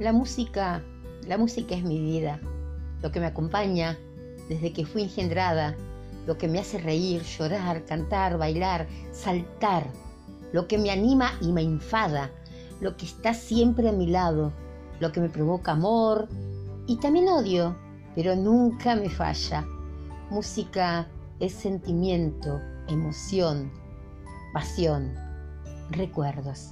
La música, la música es mi vida, lo que me acompaña desde que fui engendrada, lo que me hace reír, llorar, cantar, bailar, saltar, lo que me anima y me enfada, lo que está siempre a mi lado, lo que me provoca amor y también odio, pero nunca me falla. Música es sentimiento, emoción, pasión, recuerdos.